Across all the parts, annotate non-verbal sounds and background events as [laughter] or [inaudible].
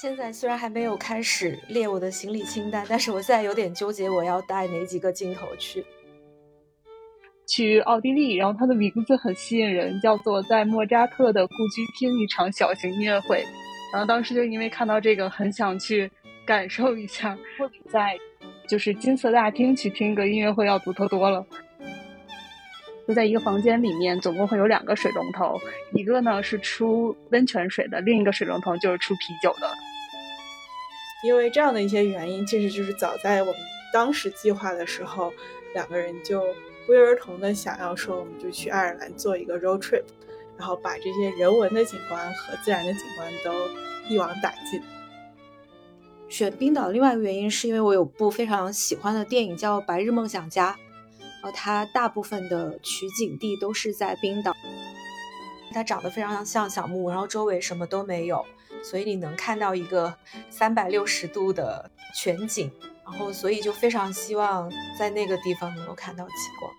现在虽然还没有开始列我的行李清单，但是我现在有点纠结，我要带哪几个镜头去？去奥地利，然后它的名字很吸引人，叫做在莫扎特的故居听一场小型音乐会。然后当时就因为看到这个，很想去感受一下，[laughs] 会比在就是金色大厅去听个音乐会要独特多了。就在一个房间里面，总共会有两个水龙头，一个呢是出温泉水的，另一个水龙头就是出啤酒的。因为这样的一些原因，其实就是早在我们当时计划的时候，两个人就不约而同的想要说，我们就去爱尔兰做一个 road trip，然后把这些人文的景观和自然的景观都一网打尽。选冰岛另外一个原因，是因为我有部非常喜欢的电影叫《白日梦想家》。然后它大部分的取景地都是在冰岛，它长得非常像小木屋，然后周围什么都没有，所以你能看到一个三百六十度的全景，然后所以就非常希望在那个地方能够看到极光。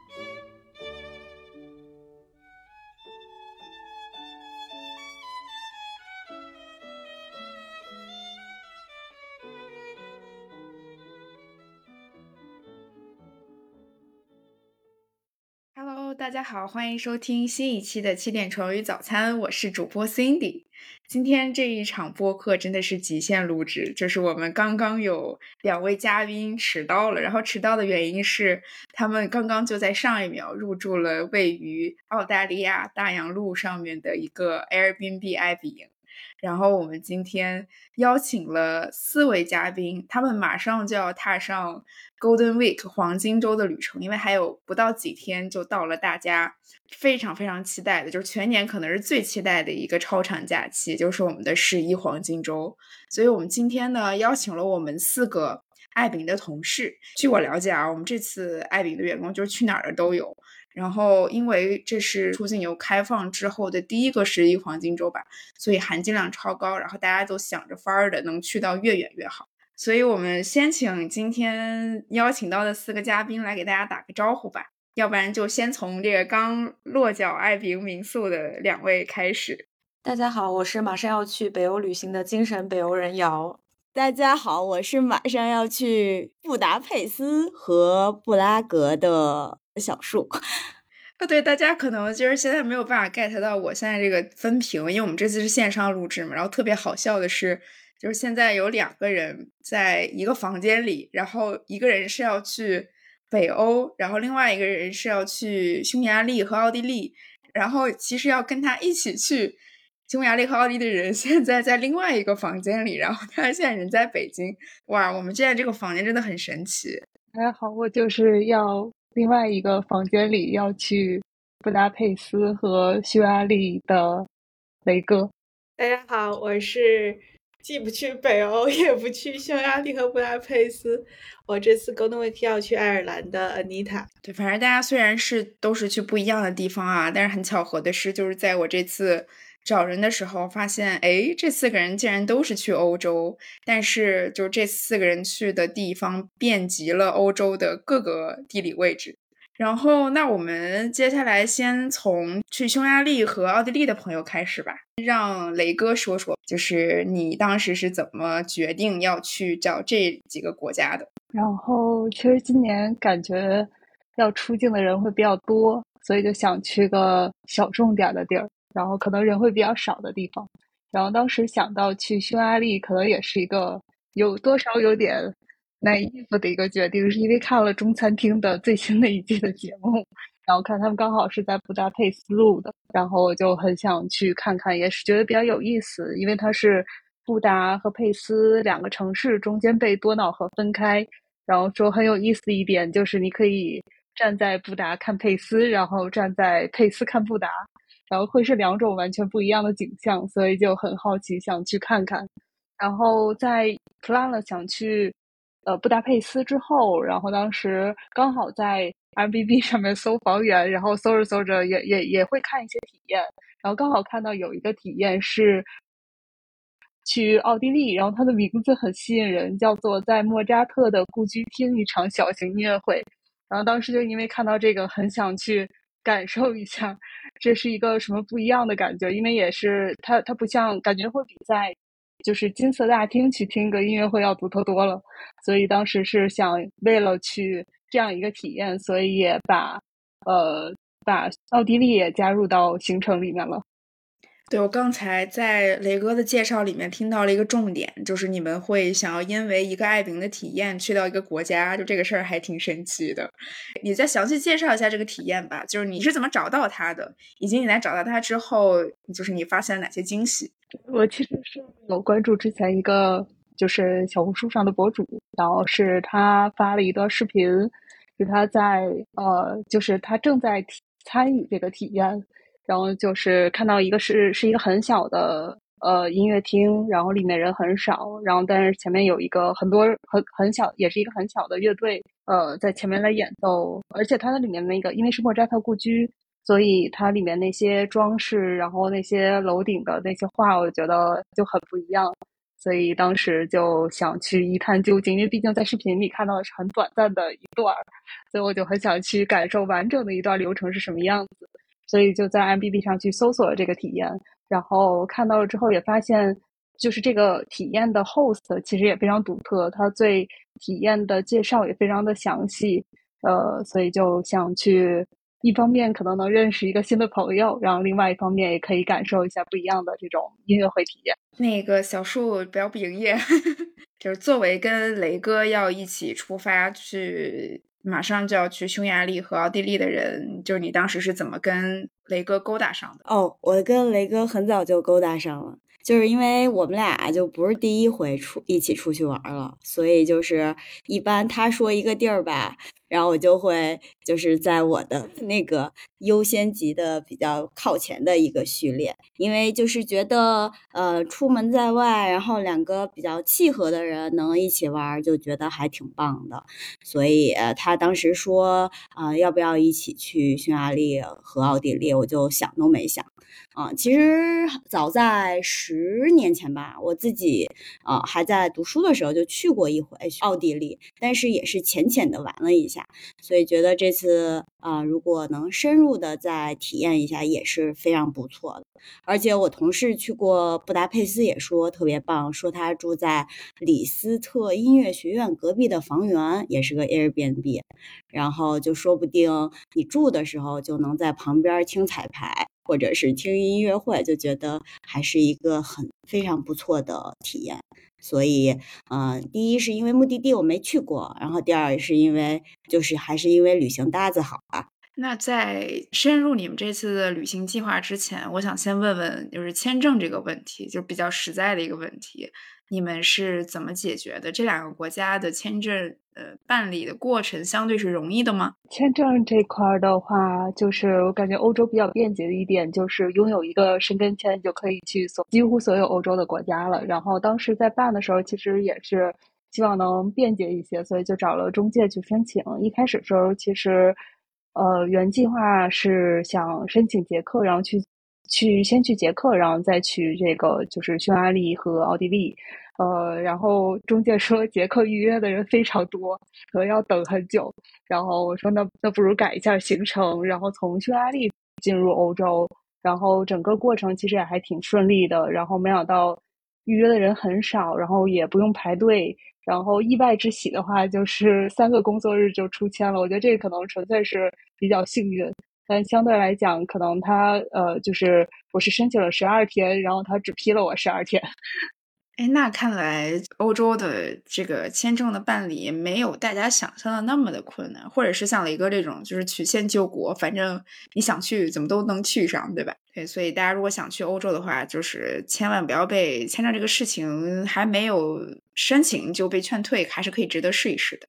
大家好，欢迎收听新一期的七点成语早餐，我是主播 Cindy。今天这一场播客真的是极限录制，就是我们刚刚有两位嘉宾迟到了，然后迟到的原因是他们刚刚就在上一秒入住了位于澳大利亚大洋路上面的一个 Airbnb 爱彼营。然后我们今天邀请了四位嘉宾，他们马上就要踏上 Golden Week 黄金周的旅程，因为还有不到几天就到了大家非常非常期待的，就是全年可能是最期待的一个超长假期，就是我们的十一黄金周。所以我们今天呢，邀请了我们四个爱饼的同事。据我了解啊，我们这次爱饼的员工就是去哪儿的都有。然后，因为这是出境游开放之后的第一个十一黄金周吧，所以含金量超高。然后大家都想着法儿的能去到越远越好。所以我们先请今天邀请到的四个嘉宾来给大家打个招呼吧。要不然就先从这个刚落脚爱宾民宿的两位开始。大家好，我是马上要去北欧旅行的精神北欧人瑶。大家好，我是马上要去布达佩斯和布拉格的。小树，啊，[laughs] 对，大家可能就是现在没有办法 get 到我现在这个分屏，因为我们这次是线上录制嘛。然后特别好笑的是，就是现在有两个人在一个房间里，然后一个人是要去北欧，然后另外一个人是要去匈牙利和奥地利。然后其实要跟他一起去匈牙利和奥地利的人，[laughs] 现在在另外一个房间里，然后他现在人在北京。哇，我们现在这个房间真的很神奇。还好，我就是要。另外一个房间里要去布达佩斯和匈牙利的雷哥。大家好，我是既不去北欧也不去匈牙利和布达佩斯，我这次 Golden Week 要去爱尔兰的 Anita。对，反正大家虽然是都是去不一样的地方啊，但是很巧合的是，就是在我这次。找人的时候发现，哎，这四个人竟然都是去欧洲，但是就这四个人去的地方遍及了欧洲的各个地理位置。然后，那我们接下来先从去匈牙利和奥地利的朋友开始吧，让雷哥说说，就是你当时是怎么决定要去找这几个国家的？然后，其实今年感觉要出境的人会比较多，所以就想去个小众点的地儿。然后可能人会比较少的地方，然后当时想到去匈牙利，可能也是一个有多少有点 naive 的一个决定，是因为看了中餐厅的最新的一季的节目，然后看他们刚好是在布达佩斯录的，然后我就很想去看看，也是觉得比较有意思，因为它是布达和佩斯两个城市中间被多瑙河分开，然后说很有意思的一点就是你可以站在布达看佩斯，然后站在佩斯看布达。然后会是两种完全不一样的景象，所以就很好奇，想去看看。然后在 plan 了想去呃布达佩斯之后，然后当时刚好在 Airbnb 上面搜房源，然后搜着搜着也也也会看一些体验，然后刚好看到有一个体验是去奥地利，然后它的名字很吸引人，叫做在莫扎特的故居听一场小型音乐会。然后当时就因为看到这个，很想去。感受一下，这是一个什么不一样的感觉？因为也是它，它不像感觉会比在就是金色大厅去听个音乐会要独特多了。所以当时是想为了去这样一个体验，所以也把呃把奥地利也加入到行程里面了。对我刚才在雷哥的介绍里面听到了一个重点，就是你们会想要因为一个爱饼的体验去到一个国家，就这个事儿还挺神奇的。你再详细介绍一下这个体验吧，就是你是怎么找到他的，以及你在找到他之后，就是你发现了哪些惊喜？我其实是有关注之前一个就是小红书上的博主，然后是他发了一段视频，是他在呃，就是他正在参与这个体验。然后就是看到一个是是一个很小的呃音乐厅，然后里面人很少，然后但是前面有一个很多很很小，也是一个很小的乐队，呃，在前面来演奏，而且它的里面那个因为是莫扎特故居，所以它里面那些装饰，然后那些楼顶的那些画，我觉得就很不一样，所以当时就想去一探究竟，因为毕竟在视频里看到的是很短暂的一段，所以我就很想去感受完整的一段流程是什么样子。所以就在 M B B 上去搜索了这个体验，然后看到了之后也发现，就是这个体验的 host 其实也非常独特，他对体验的介绍也非常的详细，呃，所以就想去，一方面可能能认识一个新的朋友，然后另外一方面也可以感受一下不一样的这种音乐会体验。那个小树不要不营业，[laughs] 就是作为跟雷哥要一起出发去。马上就要去匈牙利和奥地利的人，就是你当时是怎么跟雷哥勾搭上的？哦，我跟雷哥很早就勾搭上了，就是因为我们俩就不是第一回出一起出去玩了，所以就是一般他说一个地儿吧。然后我就会就是在我的 [laughs] 那个优先级的比较靠前的一个序列，因为就是觉得呃出门在外，然后两个比较契合的人能一起玩，就觉得还挺棒的。所以他当时说啊要不要一起去匈牙利和奥地利，我就想都没想啊。其实早在十年前吧，我自己啊还在读书的时候就去过一回奥地利，但是也是浅浅的玩了一下。所以觉得这次啊，如果能深入的再体验一下，也是非常不错的。而且我同事去过布达佩斯，也说特别棒，说他住在李斯特音乐学院隔壁的房源，也是个 Airbnb，然后就说不定你住的时候就能在旁边听彩排，或者是听音乐会，就觉得还是一个很非常不错的体验。所以，嗯，第一是因为目的地我没去过，然后第二是因为就是还是因为旅行搭子好吧。那在深入你们这次的旅行计划之前，我想先问问，就是签证这个问题，就比较实在的一个问题。你们是怎么解决的？这两个国家的签证，呃，办理的过程相对是容易的吗？签证这块的话，就是我感觉欧洲比较便捷的一点，就是拥有一个申根签就可以去所几乎所有欧洲的国家了。然后当时在办的时候，其实也是希望能便捷一些，所以就找了中介去申请。一开始时候，其实，呃，原计划是想申请捷克，然后去去先去捷克，然后再去这个就是匈牙利和奥地利。呃，然后中介说捷克预约的人非常多，可能要等很久。然后我说那那不如改一下行程，然后从匈牙利进入欧洲。然后整个过程其实也还挺顺利的。然后没想到预约的人很少，然后也不用排队。然后意外之喜的话，就是三个工作日就出签了。我觉得这可能纯粹是比较幸运，但相对来讲，可能他呃，就是我是申请了十二天，然后他只批了我十二天。[laughs] 哎，那看来欧洲的这个签证的办理没有大家想象的那么的困难，或者是像雷哥这种，就是曲线救国，反正你想去怎么都能去上，对吧？对，所以大家如果想去欧洲的话，就是千万不要被签证这个事情还没有申请就被劝退，还是可以值得试一试的。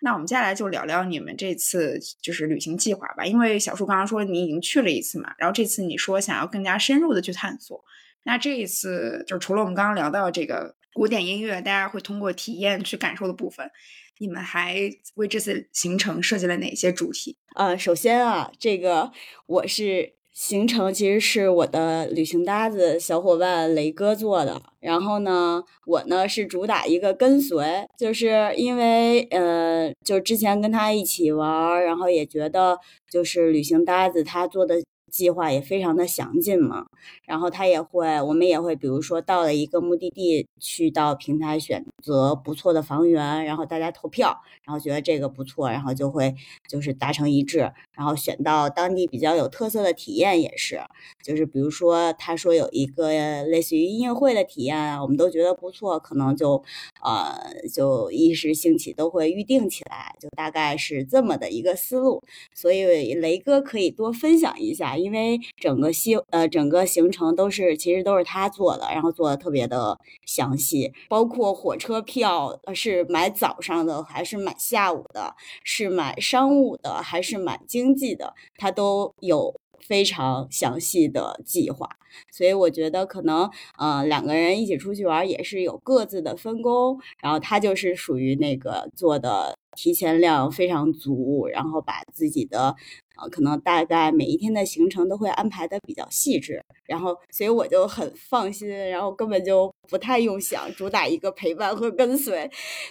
那我们接下来就聊聊你们这次就是旅行计划吧，因为小树刚刚说你已经去了一次嘛，然后这次你说想要更加深入的去探索。那这一次，就除了我们刚刚聊到这个古典音乐，大家会通过体验去感受的部分，你们还为这次行程设计了哪些主题？呃，首先啊，这个我是行程其实是我的旅行搭子小伙伴雷哥做的，然后呢，我呢是主打一个跟随，就是因为呃，就之前跟他一起玩，然后也觉得就是旅行搭子他做的。计划也非常的详尽嘛。然后他也会，我们也会，比如说到了一个目的地，去到平台选择不错的房源，然后大家投票，然后觉得这个不错，然后就会就是达成一致，然后选到当地比较有特色的体验也是，就是比如说他说有一个类似于音乐会的体验啊，我们都觉得不错，可能就呃就一时兴起都会预定起来，就大概是这么的一个思路。所以雷哥可以多分享一下，因为整个西呃整个行程都是其实都是他做的，然后做的特别的详细，包括火车票是买早上的还是买下午的，是买商务的还是买经济的，他都有非常详细的计划。所以我觉得可能呃两个人一起出去玩也是有各自的分工，然后他就是属于那个做的。提前量非常足，然后把自己的呃，可能大概每一天的行程都会安排的比较细致，然后所以我就很放心，然后根本就不太用想，主打一个陪伴和跟随。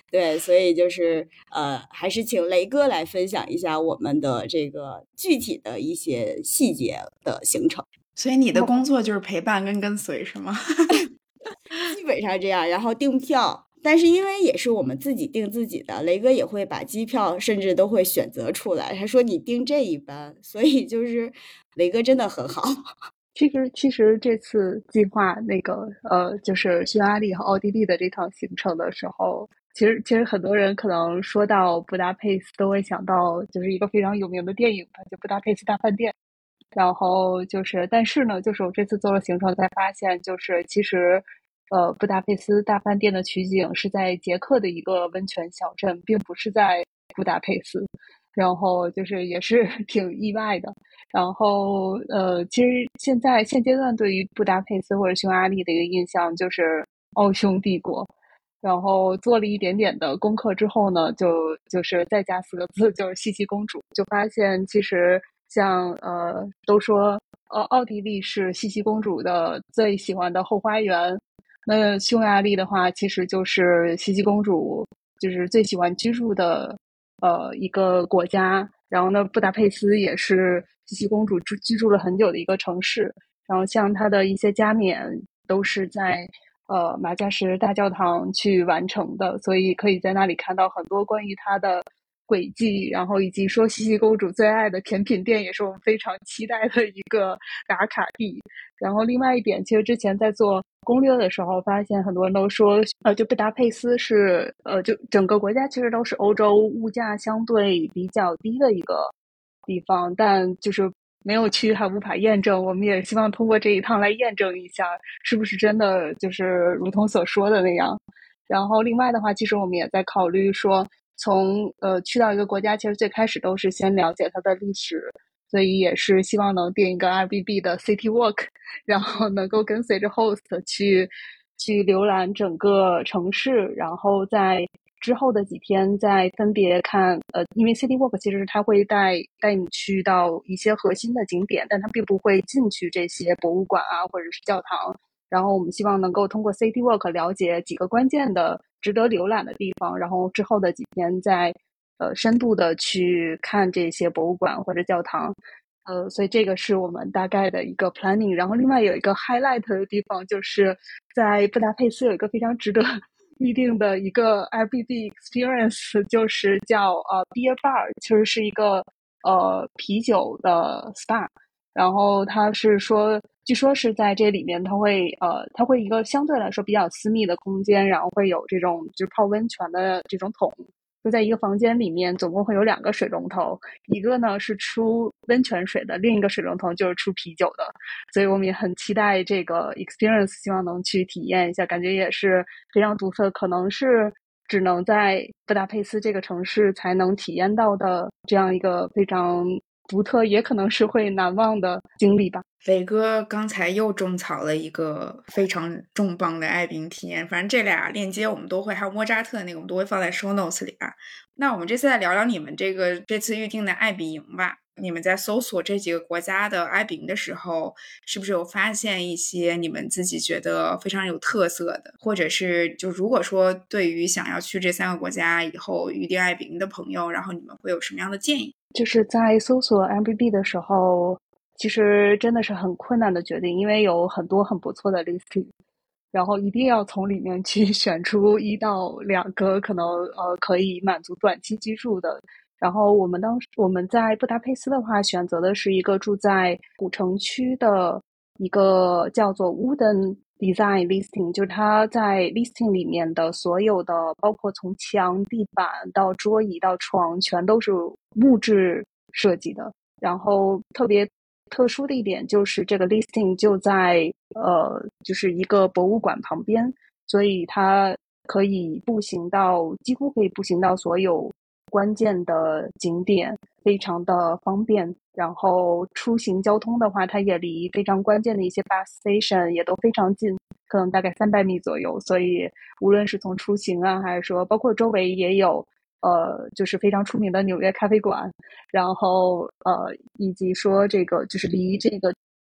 对，所以就是呃，还是请雷哥来分享一下我们的这个具体的一些细节的行程。所以你的工作就是陪伴跟跟随是吗？[laughs] 基本上这样，然后订票。但是因为也是我们自己订自己的，雷哥也会把机票甚至都会选择出来。他说你订这一班，所以就是雷哥真的很好。[laughs] 其实其实这次计划那个呃，就是匈牙利和奥地利的这趟行程的时候，其实其实很多人可能说到布达佩斯都会想到就是一个非常有名的电影吧，就布达佩斯大饭店。然后就是，但是呢，就是我这次做了行程才发现，就是其实。呃，布达佩斯大饭店的取景是在捷克的一个温泉小镇，并不是在布达佩斯。然后就是也是 [laughs] 挺意外的。然后呃，其实现在现阶段对于布达佩斯或者匈牙利的一个印象就是奥匈帝国。然后做了一点点的功课之后呢，就就是再加四个字，就是茜茜公主。就发现其实像呃，都说呃，奥地利是茜茜公主的最喜欢的后花园。那匈牙利的话，其实就是茜茜公主就是最喜欢居住的呃一个国家。然后呢，布达佩斯也是茜茜公主住居住了很久的一个城市。然后像她的一些加冕都是在呃马加什大教堂去完成的，所以可以在那里看到很多关于她的轨迹。然后以及说茜茜公主最爱的甜品店，也是我们非常期待的一个打卡地。然后另外一点，其实之前在做。攻略的时候发现，很多人都说，呃，就布达佩斯是，呃，就整个国家其实都是欧洲物价相对比较低的一个地方，但就是没有去还无法验证。我们也希望通过这一趟来验证一下，是不是真的就是如同所说的那样。然后另外的话，其实我们也在考虑说，从呃去到一个国家，其实最开始都是先了解它的历史。所以也是希望能定一个 RBB 的 City Walk，[laughs] 然后能够跟随着 Host 去去浏览整个城市，然后在之后的几天再分别看。呃，因为 City Walk 其实它会带带你去到一些核心的景点，但它并不会进去这些博物馆啊或者是教堂。然后我们希望能够通过 City Walk 了解几个关键的值得浏览的地方，然后之后的几天再。呃，深度的去看这些博物馆或者教堂，呃，所以这个是我们大概的一个 planning。然后另外有一个 highlight 的地方，就是在布达佩斯有一个非常值得 [laughs] 预定的一个 Airbnb experience，就是叫呃 beer bar，其实是一个呃啤酒的 spa。然后它是说，据说是在这里面，它会呃，它会一个相对来说比较私密的空间，然后会有这种就是泡温泉的这种桶。就在一个房间里面，总共会有两个水龙头，一个呢是出温泉水的，另一个水龙头就是出啤酒的。所以我们也很期待这个 experience，希望能去体验一下，感觉也是非常独特，可能是只能在布达佩斯这个城市才能体验到的这样一个非常。独特也可能是会难忘的经历吧。磊哥刚才又种草了一个非常重磅的爱饼体验，反正这俩链接我们都会，还有莫扎特那个我们都会放在 show notes 里啊。那我们这次来聊聊你们这个这次预定的爱饼营吧。你们在搜索这几个国家的爱饼的时候，是不是有发现一些你们自己觉得非常有特色的，或者是就如果说对于想要去这三个国家以后预定爱饼的朋友，然后你们会有什么样的建议？就是在搜索 M B B 的时候，其实真的是很困难的决定，因为有很多很不错的 listing，然后一定要从里面去 [laughs] 选出一到两个可能呃可以满足短期居住的。然后我们当时我们在布达佩斯的话，选择的是一个住在古城区的一个叫做 Wooden Design Listing，就是它在 Listing 里面的所有的，包括从墙、地板到桌椅到床，全都是木质设计的。然后特别特殊的一点就是这个 Listing 就在呃，就是一个博物馆旁边，所以它可以步行到，几乎可以步行到所有。关键的景点非常的方便，然后出行交通的话，它也离非常关键的一些 bus station 也都非常近，可能大概三百米左右。所以无论是从出行啊，还是说包括周围也有，呃，就是非常出名的纽约咖啡馆，然后呃，以及说这个就是离这个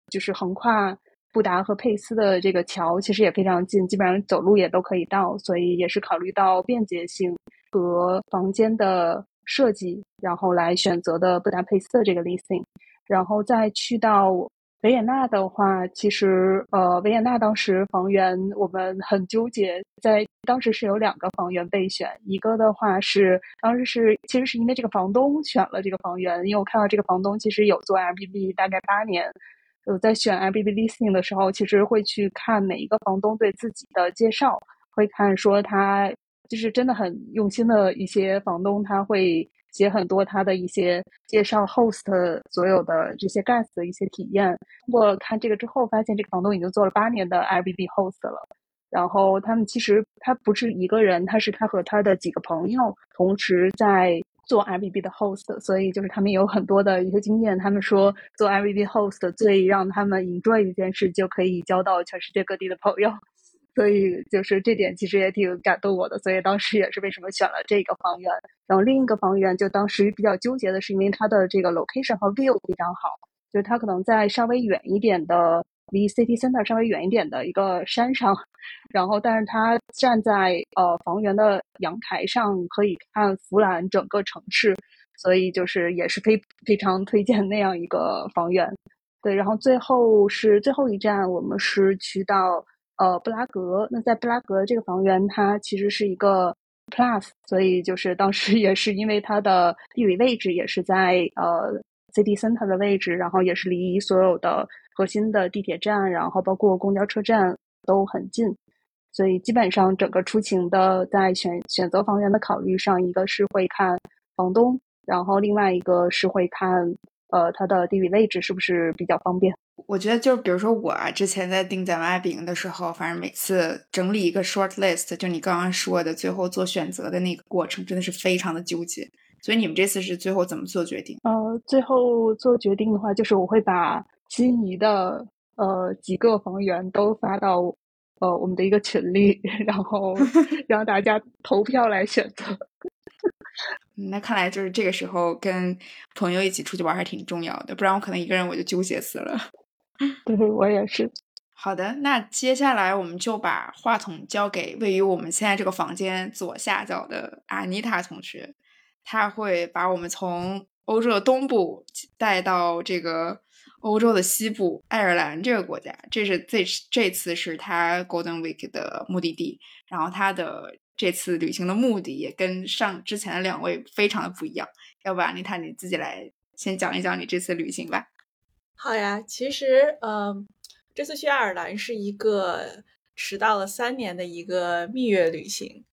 就是横跨布达和佩斯的这个桥其实也非常近，基本上走路也都可以到，所以也是考虑到便捷性。和房间的设计，然后来选择的布达佩斯的这个 listing，然后再去到维也纳的话，其实呃，维也纳当时房源我们很纠结，在当时是有两个房源备选，一个的话是当时是其实是因为这个房东选了这个房源，因为我看到这个房东其实有做 RBB 大概八年，有在选 RBB listing 的时候，其实会去看每一个房东对自己的介绍，会看说他。就是真的很用心的一些房东，他会写很多他的一些介绍 host 所有的这些 guest 的一些体验。通过看这个之后，发现这个房东已经做了八年的 Airbnb host 了。然后他们其实他不是一个人，他是他和他的几个朋友同时在做 Airbnb 的 host，所以就是他们有很多的一些经验。他们说做 Airbnb host 最让他们 enjoy 一件事，就可以交到全世界各地的朋友。所以就是这点其实也挺感动我的，所以当时也是为什么选了这个房源。然后另一个房源就当时比较纠结的是，因为它的这个 location 和 view 非常好，就是它可能在稍微远一点的，离 city center 稍微远一点的一个山上，然后但是它站在呃房源的阳台上可以看弗兰整个城市，所以就是也是非非常推荐那样一个房源。对，然后最后是最后一站，我们是去到。呃，布拉格。那在布拉格这个房源，它其实是一个 plus，所以就是当时也是因为它的地理位置也是在呃 city center 的位置，然后也是离所有的核心的地铁站，然后包括公交车站都很近，所以基本上整个出行的在选选择房源的考虑上，一个是会看房东，然后另外一个是会看呃它的地理位置是不是比较方便。我觉得就是，比如说我啊，之前在订在外饼的时候，反正每次整理一个 short list，就你刚刚说的，最后做选择的那个过程，真的是非常的纠结。所以你们这次是最后怎么做决定？呃，最后做决定的话，就是我会把心仪的呃几个房源都发到呃我们的一个群里，[laughs] 然后 [laughs] 让大家投票来选择。那看来就是这个时候跟朋友一起出去玩还挺重要的，不然我可能一个人我就纠结死了。[laughs] 对我也是。好的，那接下来我们就把话筒交给位于我们现在这个房间左下角的阿妮塔同学，他会把我们从欧洲的东部带到这个欧洲的西部爱尔兰这个国家。这是这这次是他 Golden Week 的目的地，然后他的这次旅行的目的也跟上之前的两位非常的不一样。要不阿妮塔你自己来先讲一讲你这次旅行吧。好呀，其实，嗯，这次去爱尔兰是一个迟到了三年的一个蜜月旅行，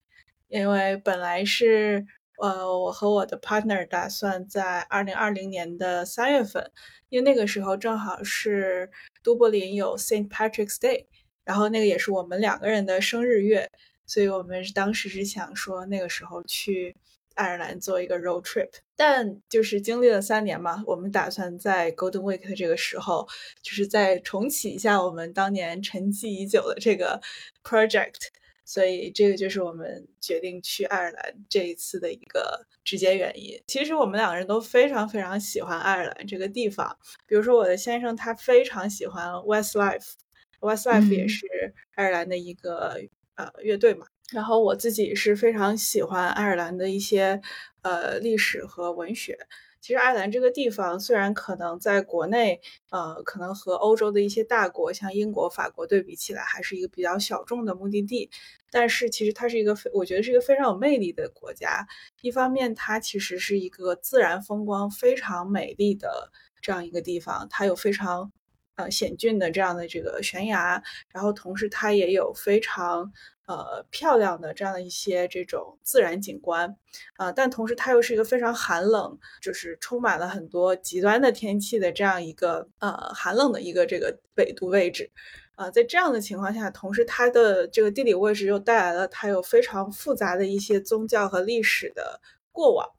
因为本来是，呃，我和我的 partner 打算在二零二零年的三月份，因为那个时候正好是都柏林有 Saint Patrick's Day，然后那个也是我们两个人的生日月，所以我们当时是想说那个时候去。爱尔兰做一个 road trip，但就是经历了三年嘛，我们打算在 Golden Week 的这个时候，就是再重启一下我们当年沉寂已久的这个 project，所以这个就是我们决定去爱尔兰这一次的一个直接原因。其实我们两个人都非常非常喜欢爱尔兰这个地方，比如说我的先生他非常喜欢 Westlife，Westlife 也是爱尔兰的一个呃乐队嘛。然后我自己是非常喜欢爱尔兰的一些呃历史和文学，其实爱尔兰这个地方虽然可能在国内，呃，可能和欧洲的一些大国像英国、法国对比起来，还是一个比较小众的目的地，但是其实它是一个非，我觉得是一个非常有魅力的国家。一方面，它其实是一个自然风光非常美丽的这样一个地方，它有非常呃险峻的这样的这个悬崖，然后同时它也有非常。呃，漂亮的这样的一些这种自然景观，啊，但同时它又是一个非常寒冷，就是充满了很多极端的天气的这样一个呃寒冷的一个这个纬度位置，啊，在这样的情况下，同时它的这个地理位置又带来了它有非常复杂的一些宗教和历史的过往。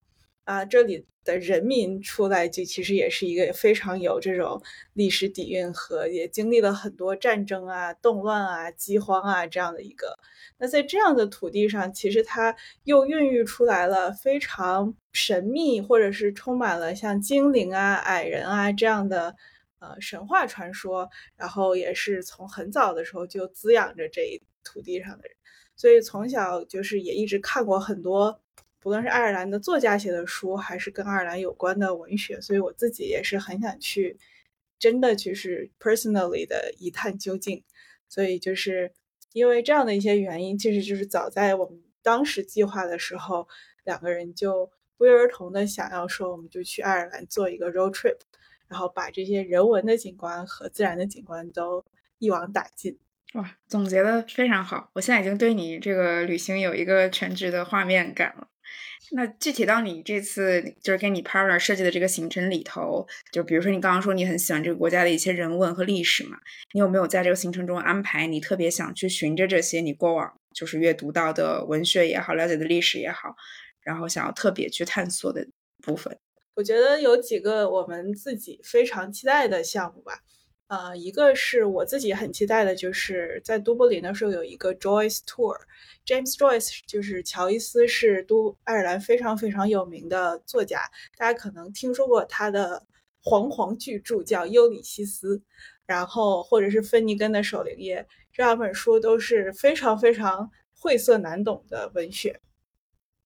啊，这里的人民出来就其实也是一个非常有这种历史底蕴和也经历了很多战争啊、动乱啊、饥荒啊这样的一个。那在这样的土地上，其实它又孕育出来了非常神秘或者是充满了像精灵啊、矮人啊这样的呃神话传说，然后也是从很早的时候就滋养着这一土地上的人，所以从小就是也一直看过很多。不论是爱尔兰的作家写的书，还是跟爱尔兰有关的文学，所以我自己也是很想去，真的就是 personally 的一探究竟。所以就是因为这样的一些原因，其实就是早在我们当时计划的时候，两个人就不约而同的想要说，我们就去爱尔兰做一个 road trip，然后把这些人文的景观和自然的景观都一网打尽。哇，总结的非常好！我现在已经对你这个旅行有一个全局的画面感了。那具体到你这次就是跟你 partner 设计的这个行程里头，就比如说你刚刚说你很喜欢这个国家的一些人文和历史嘛，你有没有在这个行程中安排你特别想去寻着这些你过往就是阅读到的文学也好，了解的历史也好，然后想要特别去探索的部分？我觉得有几个我们自己非常期待的项目吧。呃，一个是我自己很期待的，就是在都柏林的时候有一个 Joyce Tour。James Joyce 就是乔伊斯，是都爱尔兰非常非常有名的作家，大家可能听说过他的煌煌巨著叫《尤里西斯》，然后或者是芬尼根的《守灵夜》，这两本书都是非常非常晦涩难懂的文学。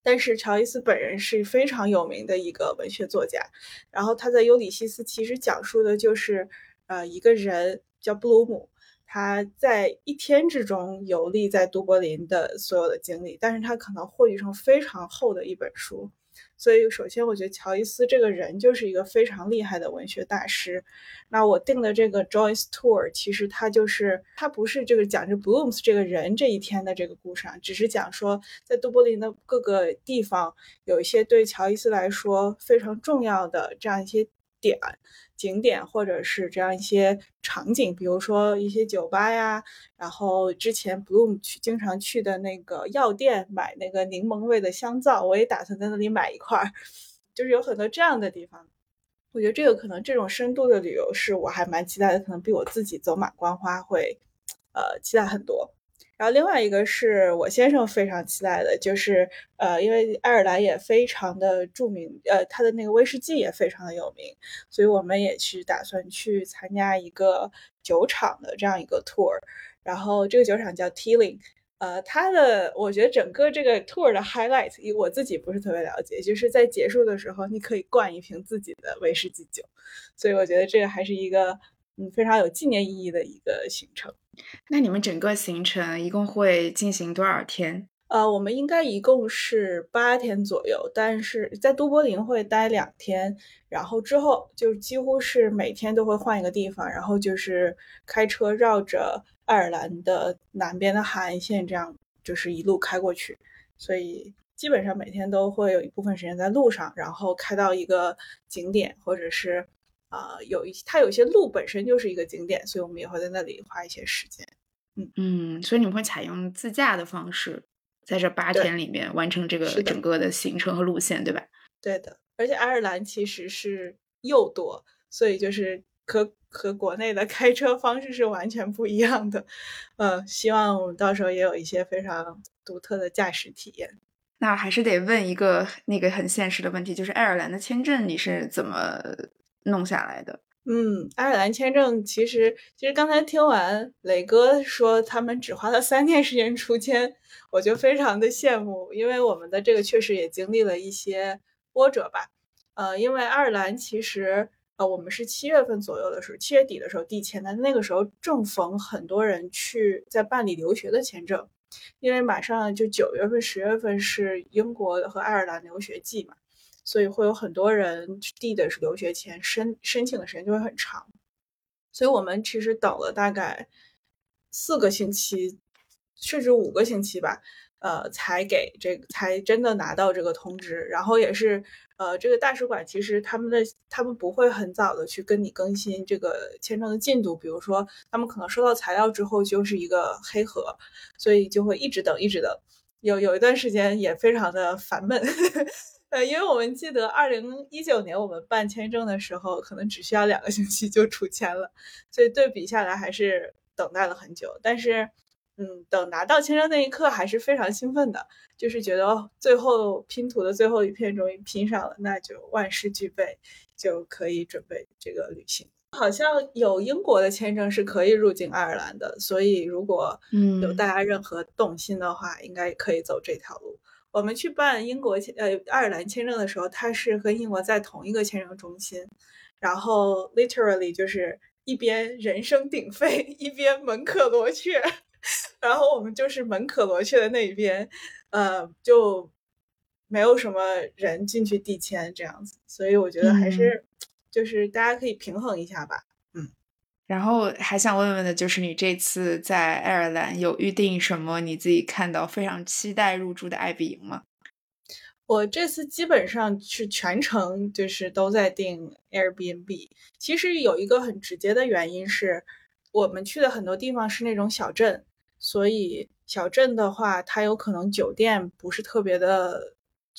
但是乔伊斯本人是非常有名的一个文学作家，然后他在《尤里西斯》其实讲述的就是。呃，一个人叫布鲁姆，他在一天之中游历在都柏林的所有的经历，但是他可能汇聚成非常厚的一本书。所以，首先我觉得乔伊斯这个人就是一个非常厉害的文学大师。那我定的这个 Joyce Tour，其实他就是他不是这个讲这 Blooms 这个人这一天的这个故事啊，只是讲说在都柏林的各个地方有一些对乔伊斯来说非常重要的这样一些点。景点或者是这样一些场景，比如说一些酒吧呀，然后之前 Bloom 去经常去的那个药店买那个柠檬味的香皂，我也打算在那里买一块儿，就是有很多这样的地方。我觉得这个可能这种深度的旅游是我还蛮期待的，可能比我自己走马观花会，呃，期待很多。然后另外一个是我先生非常期待的，就是呃，因为爱尔兰也非常的著名，呃，它的那个威士忌也非常的有名，所以我们也是打算去参加一个酒厂的这样一个 tour。然后这个酒厂叫 Teeling，呃，它的我觉得整个这个 tour 的 highlight，我自己不是特别了解，就是在结束的时候你可以灌一瓶自己的威士忌酒，所以我觉得这个还是一个嗯非常有纪念意义的一个行程。那你们整个行程一共会进行多少天？呃，我们应该一共是八天左右，但是在都柏林会待两天，然后之后就几乎是每天都会换一个地方，然后就是开车绕着爱尔兰的南边的海岸线，这样就是一路开过去，所以基本上每天都会有一部分时间在路上，然后开到一个景点或者是。啊，有一它有些路本身就是一个景点，所以我们也会在那里花一些时间。嗯嗯，所以你们会采用自驾的方式，在这八天里面完成这个整个的行程和路线，对吧？对的，而且爱尔兰其实是又多，所以就是和和国内的开车方式是完全不一样的。呃，希望我们到时候也有一些非常独特的驾驶体验。那还是得问一个那个很现实的问题，就是爱尔兰的签证你是怎么？弄下来的，嗯，爱尔兰签证其实，其实刚才听完磊哥说他们只花了三天时间出签，我就非常的羡慕，因为我们的这个确实也经历了一些波折吧。呃，因为爱尔兰其实呃，我们是七月份左右的时候，七月底的时候递签的，那个时候正逢很多人去在办理留学的签证，因为马上就九月份、十月份是英国和爱尔兰留学季嘛，所以会有很多人递的是留学签，申申请的时间就会很长，所以我们其实等了大概四个星期，甚至五个星期吧。呃，才给这个，才真的拿到这个通知。然后也是，呃，这个大使馆其实他们的他们不会很早的去跟你更新这个签证的进度。比如说，他们可能收到材料之后就是一个黑盒，所以就会一直等，一直等。有有一段时间也非常的烦闷，呵呃，因为我们记得二零一九年我们办签证的时候，可能只需要两个星期就出签了，所以对比下来还是等待了很久。但是。嗯，等拿到签证那一刻还是非常兴奋的，就是觉得最后拼图的最后一片终于拼上了，那就万事俱备，就可以准备这个旅行。好像有英国的签证是可以入境爱尔兰的，所以如果嗯有大家任何动心的话，应该可以走这条路。我们去办英国签呃爱尔兰签证的时候，它是和英国在同一个签证中心，然后 literally 就是一边人声鼎沸，[laughs] 一边门可罗雀。然后我们就是门可罗雀的那一边，呃，就没有什么人进去递签这样子，所以我觉得还是就是大家可以平衡一下吧，嗯。然后还想问问的就是，你这次在爱尔兰有预定什么你自己看到非常期待入住的爱比营吗？我这次基本上是全程就是都在订 Airbnb，其实有一个很直接的原因是我们去的很多地方是那种小镇。所以小镇的话，它有可能酒店不是特别的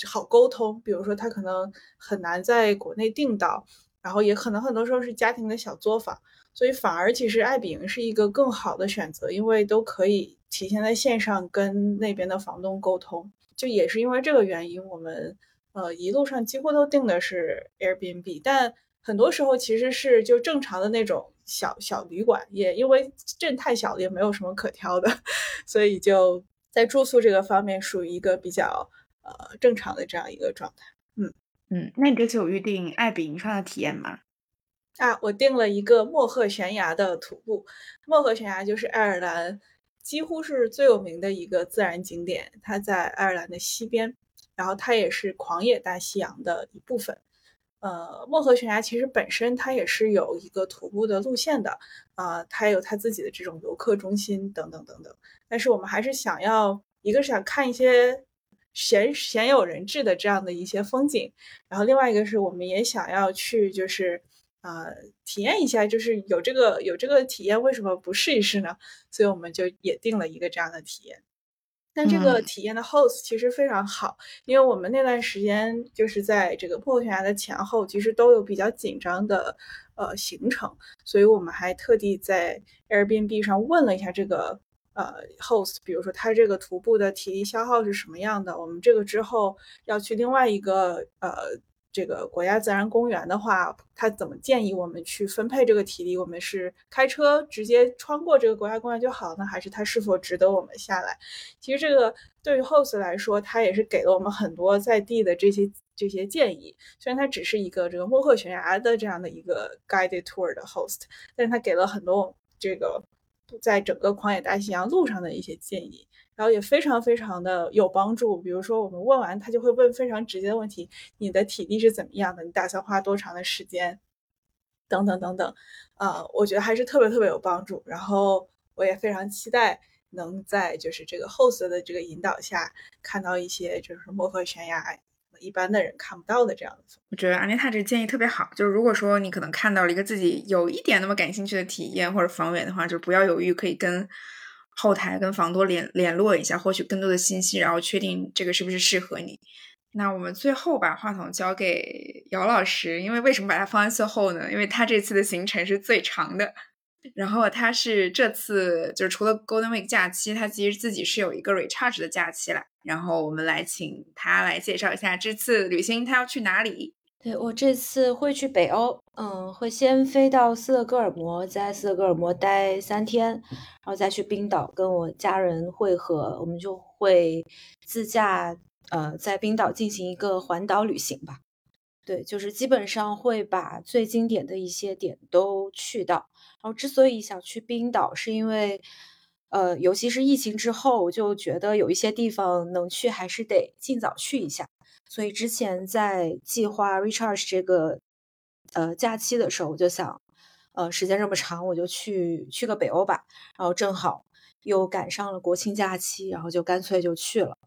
好沟通，比如说它可能很难在国内订到，然后也可能很多时候是家庭的小作坊，所以反而其实爱彼迎是一个更好的选择，因为都可以提前在线上跟那边的房东沟通。就也是因为这个原因，我们呃一路上几乎都订的是 Airbnb，但很多时候其实是就正常的那种。小小旅馆也因为镇太小了，也没有什么可挑的，[laughs] 所以就在住宿这个方面属于一个比较呃正常的这样一个状态。嗯嗯，那你这次有预定爱比营上的体验吗？啊，我订了一个莫赫悬崖的徒步。莫赫悬崖就是爱尔兰几乎是最有名的一个自然景点，它在爱尔兰的西边，然后它也是狂野大西洋的一部分。呃，漠河悬崖其实本身它也是有一个徒步的路线的，啊，它有它自己的这种游客中心等等等等。但是我们还是想要，一个是想看一些鲜鲜有人质的这样的一些风景，然后另外一个是我们也想要去，就是啊，体验一下，就是有这个有这个体验，为什么不试一试呢？所以我们就也定了一个这样的体验。但这个体验的 host 其实非常好，因为我们那段时间就是在这个破悬崖的前后，其实都有比较紧张的呃行程，所以我们还特地在 Airbnb 上问了一下这个呃 host，比如说他这个徒步的体力消耗是什么样的，我们这个之后要去另外一个呃。这个国家自然公园的话，他怎么建议我们去分配这个体力？我们是开车直接穿过这个国家公园就好呢，还是它是否值得我们下来？其实这个对于 host 来说，他也是给了我们很多在地的这些这些建议。虽然他只是一个这个莫赫悬崖的这样的一个 guided tour 的 host，但是他给了很多这个在整个狂野大西洋路上的一些建议。然后也非常非常的有帮助，比如说我们问完，他就会问非常直接的问题：你的体力是怎么样的？你打算花多长的时间？等等等等，啊，我觉得还是特别特别有帮助。然后我也非常期待能在就是这个 host 的这个引导下，看到一些就是漠河悬崖一般的人看不到的这样的。我觉得阿妮塔这个建议特别好，就是如果说你可能看到了一个自己有一点那么感兴趣的体验或者房源的话，就不要犹豫，可以跟。后台跟房东联联络一下，获取更多的信息，然后确定这个是不是适合你。那我们最后把话筒交给姚老师，因为为什么把它放在最后呢？因为他这次的行程是最长的，然后他是这次就是除了 Golden Week 假期，他其实自己是有一个 recharge 的假期了。然后我们来请他来介绍一下这次旅行他要去哪里。对我这次会去北欧，嗯，会先飞到斯德哥尔摩，在斯德哥尔摩待三天，然后再去冰岛跟我家人会合，我们就会自驾，呃，在冰岛进行一个环岛旅行吧。对，就是基本上会把最经典的一些点都去到。然后之所以想去冰岛，是因为，呃，尤其是疫情之后，就觉得有一些地方能去，还是得尽早去一下。所以之前在计划 recharge 这个呃假期的时候，我就想，呃，时间这么长，我就去去个北欧吧。然后正好又赶上了国庆假期，然后就干脆就去了。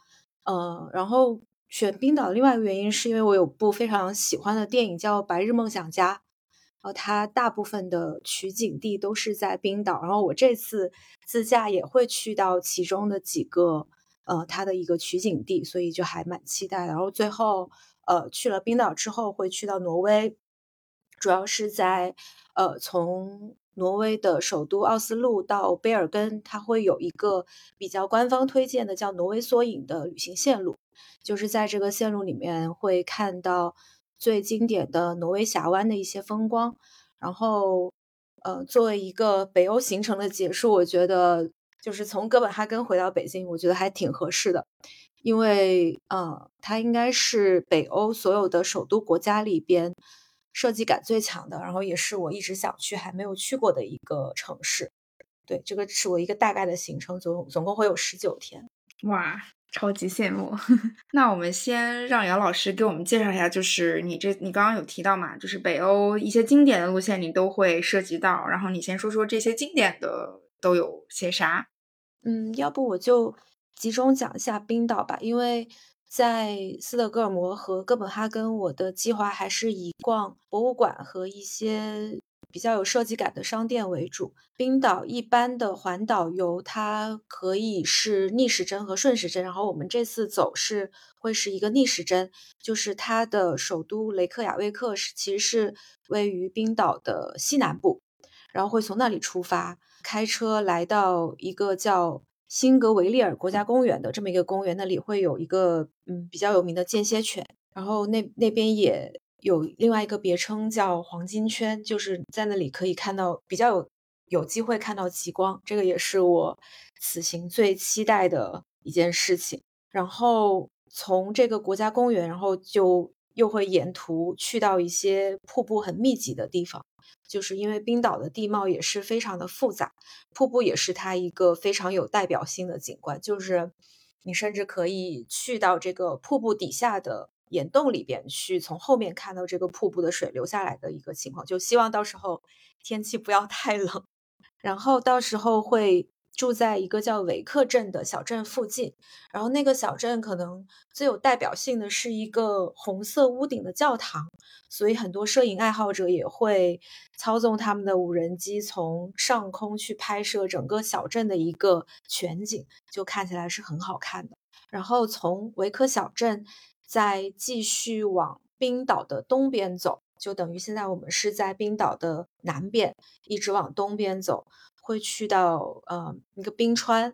呃，然后。选冰岛另外一个原因，是因为我有部非常喜欢的电影叫《白日梦想家》，然后它大部分的取景地都是在冰岛。然后我这次自驾也会去到其中的几个，呃，它的一个取景地，所以就还蛮期待。然后最后，呃，去了冰岛之后会去到挪威，主要是在，呃，从。挪威的首都奥斯陆到卑尔根，它会有一个比较官方推荐的叫挪威缩影的旅行线路，就是在这个线路里面会看到最经典的挪威峡湾的一些风光。然后，呃，作为一个北欧行程的结束，我觉得就是从哥本哈根回到北京，我觉得还挺合适的，因为，呃，它应该是北欧所有的首都国家里边。设计感最强的，然后也是我一直想去还没有去过的一个城市。对，这个是我一个大概的行程，总总共会有十九天。哇，超级羡慕！[laughs] 那我们先让姚老师给我们介绍一下，就是你这你刚刚有提到嘛，就是北欧一些经典的路线你都会涉及到，然后你先说说这些经典的都有些啥？嗯，要不我就集中讲一下冰岛吧，因为。在斯德哥尔摩和哥本哈根，我的计划还是以逛博物馆和一些比较有设计感的商店为主。冰岛一般的环岛游，它可以是逆时针和顺时针，然后我们这次走是会是一个逆时针，就是它的首都雷克雅未克是其实是位于冰岛的西南部，然后会从那里出发，开车来到一个叫。辛格维利尔国家公园的这么一个公园，那里会有一个嗯比较有名的间歇犬，然后那那边也有另外一个别称叫黄金圈，就是在那里可以看到比较有有机会看到极光，这个也是我此行最期待的一件事情。然后从这个国家公园，然后就又会沿途去到一些瀑布很密集的地方。就是因为冰岛的地貌也是非常的复杂，瀑布也是它一个非常有代表性的景观。就是你甚至可以去到这个瀑布底下的岩洞里边去，从后面看到这个瀑布的水流下来的一个情况。就希望到时候天气不要太冷，[laughs] 然后到时候会。住在一个叫维克镇的小镇附近，然后那个小镇可能最有代表性的是一个红色屋顶的教堂，所以很多摄影爱好者也会操纵他们的无人机从上空去拍摄整个小镇的一个全景，就看起来是很好看的。然后从维克小镇再继续往冰岛的东边走，就等于现在我们是在冰岛的南边，一直往东边走。会去到呃一个冰川，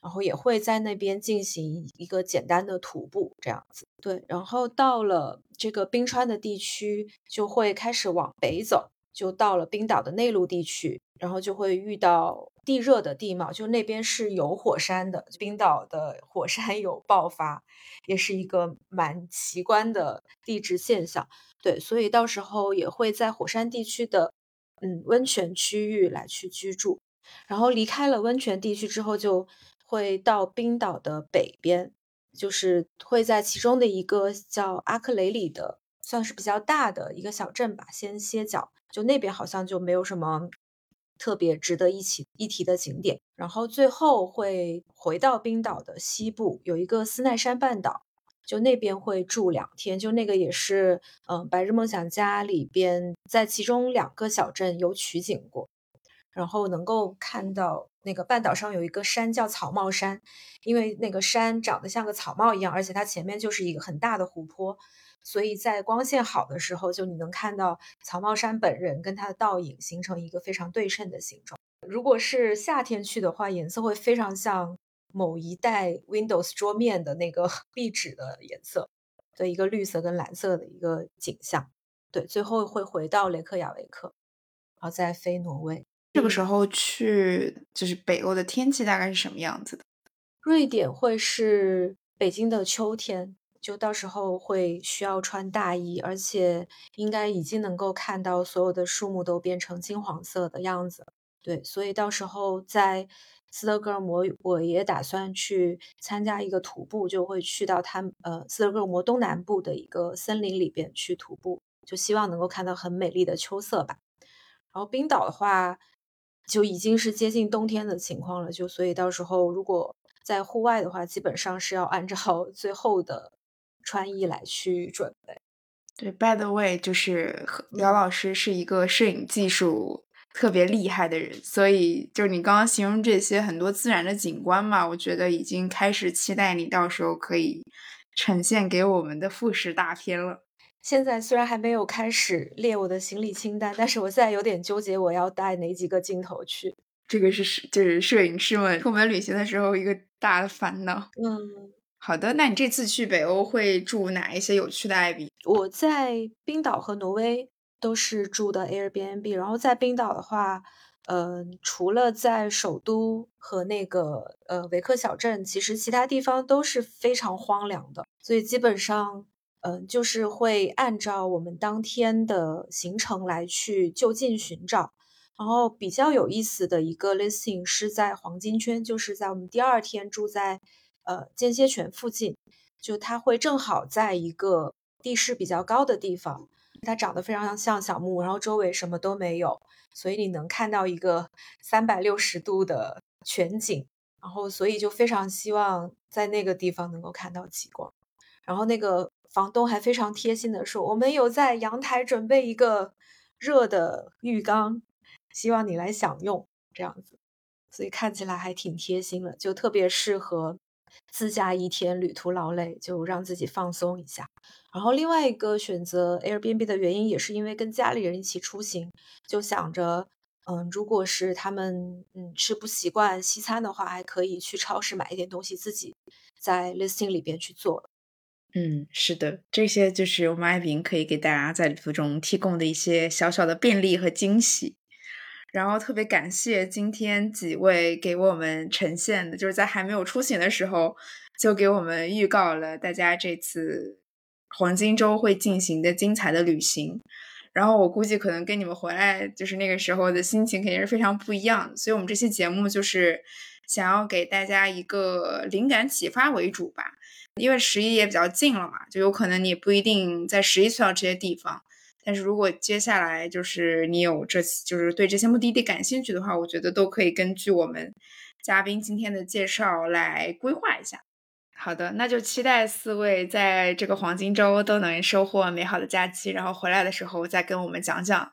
然后也会在那边进行一个简单的徒步这样子。对，然后到了这个冰川的地区，就会开始往北走，就到了冰岛的内陆地区，然后就会遇到地热的地貌，就那边是有火山的，冰岛的火山有爆发，也是一个蛮奇观的地质现象。对，所以到时候也会在火山地区的嗯温泉区域来去居住。然后离开了温泉地区之后，就会到冰岛的北边，就是会在其中的一个叫阿克雷里的，算是比较大的一个小镇吧，先歇脚。就那边好像就没有什么特别值得一起一提的景点。然后最后会回到冰岛的西部，有一个斯奈山半岛，就那边会住两天。就那个也是，嗯，《白日梦想家》里边在其中两个小镇有取景过。然后能够看到那个半岛上有一个山叫草帽山，因为那个山长得像个草帽一样，而且它前面就是一个很大的湖泊，所以在光线好的时候，就你能看到草帽山本人跟它的倒影形成一个非常对称的形状。如果是夏天去的话，颜色会非常像某一代 Windows 桌面的那个 [laughs] 壁纸的颜色的一个绿色跟蓝色的一个景象。对，最后会回到雷克雅维克，然后再飞挪威。这个时候去就是北欧的天气大概是什么样子的？瑞典会是北京的秋天，就到时候会需要穿大衣，而且应该已经能够看到所有的树木都变成金黄色的样子。对，所以到时候在斯德哥尔摩，我也打算去参加一个徒步，就会去到它呃斯德哥尔摩东南部的一个森林里边去徒步，就希望能够看到很美丽的秋色吧。然后冰岛的话，就已经是接近冬天的情况了，就所以到时候如果在户外的话，基本上是要按照 [laughs] 最后的。穿衣来去准备，对。By the way，就是苗老师是一个摄影技术特别厉害的人，所以就是你刚刚形容这些很多自然的景观嘛，我觉得已经开始期待你到时候可以呈现给我们的复试大片了。现在虽然还没有开始列我的行李清单，但是我现在有点纠结，我要带哪几个镜头去。这个是就是摄影师们出门旅行的时候一个大的烦恼。嗯。好的，那你这次去北欧会住哪一些有趣的 i b 我在冰岛和挪威都是住的 Airbnb，然后在冰岛的话，嗯，除了在首都和那个呃维克小镇，其实其他地方都是非常荒凉的，所以基本上，嗯，就是会按照我们当天的行程来去就近寻找。然后比较有意思的一个 listing 是在黄金圈，就是在我们第二天住在。呃，间歇泉附近，就它会正好在一个地势比较高的地方，它长得非常像小木屋，然后周围什么都没有，所以你能看到一个三百六十度的全景，然后所以就非常希望在那个地方能够看到极光。然后那个房东还非常贴心的说，我们有在阳台准备一个热的浴缸，希望你来享用这样子，所以看起来还挺贴心的，就特别适合。自驾一天，旅途劳累，就让自己放松一下。然后另外一个选择 Airbnb 的原因，也是因为跟家里人一起出行，就想着，嗯，如果是他们嗯吃不习惯西餐的话，还可以去超市买一点东西，自己在 listing 里边去做。嗯，是的，这些就是我们爱饼可以给大家在旅途中提供的一些小小的便利和惊喜。然后特别感谢今天几位给我们呈现的，就是在还没有出行的时候就给我们预告了大家这次黄金周会进行的精彩的旅行。然后我估计可能跟你们回来就是那个时候的心情肯定是非常不一样。所以我们这期节目就是想要给大家一个灵感启发为主吧，因为十一也比较近了嘛，就有可能你不一定在十一去到这些地方。但是如果接下来就是你有这就是对这些目的地感兴趣的话，我觉得都可以根据我们嘉宾今天的介绍来规划一下。好的，那就期待四位在这个黄金周都能收获美好的假期，然后回来的时候再跟我们讲讲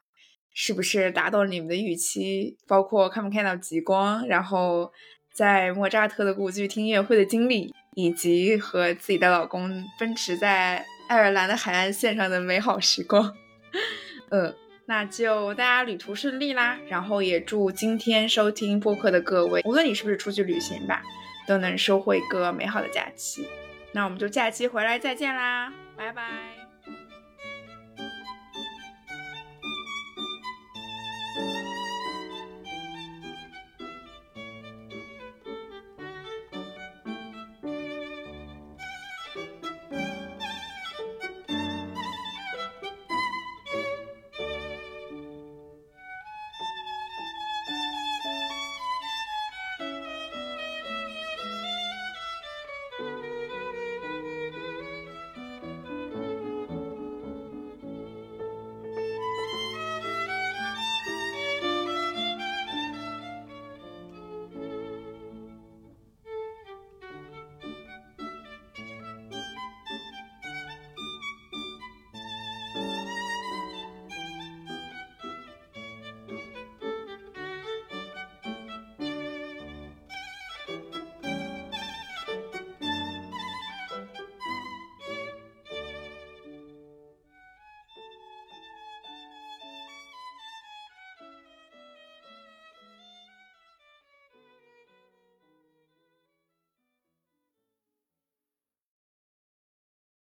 是不是达到了你们的预期，包括看没看到极光，然后在莫扎特的故居听音乐会的经历，以及和自己的老公奔驰在爱尔兰的海岸线上的美好时光。[laughs] 嗯，那就大家旅途顺利啦，然后也祝今天收听播客的各位，无论你是不是出去旅行吧，都能收获一个美好的假期。那我们就假期回来再见啦，拜拜。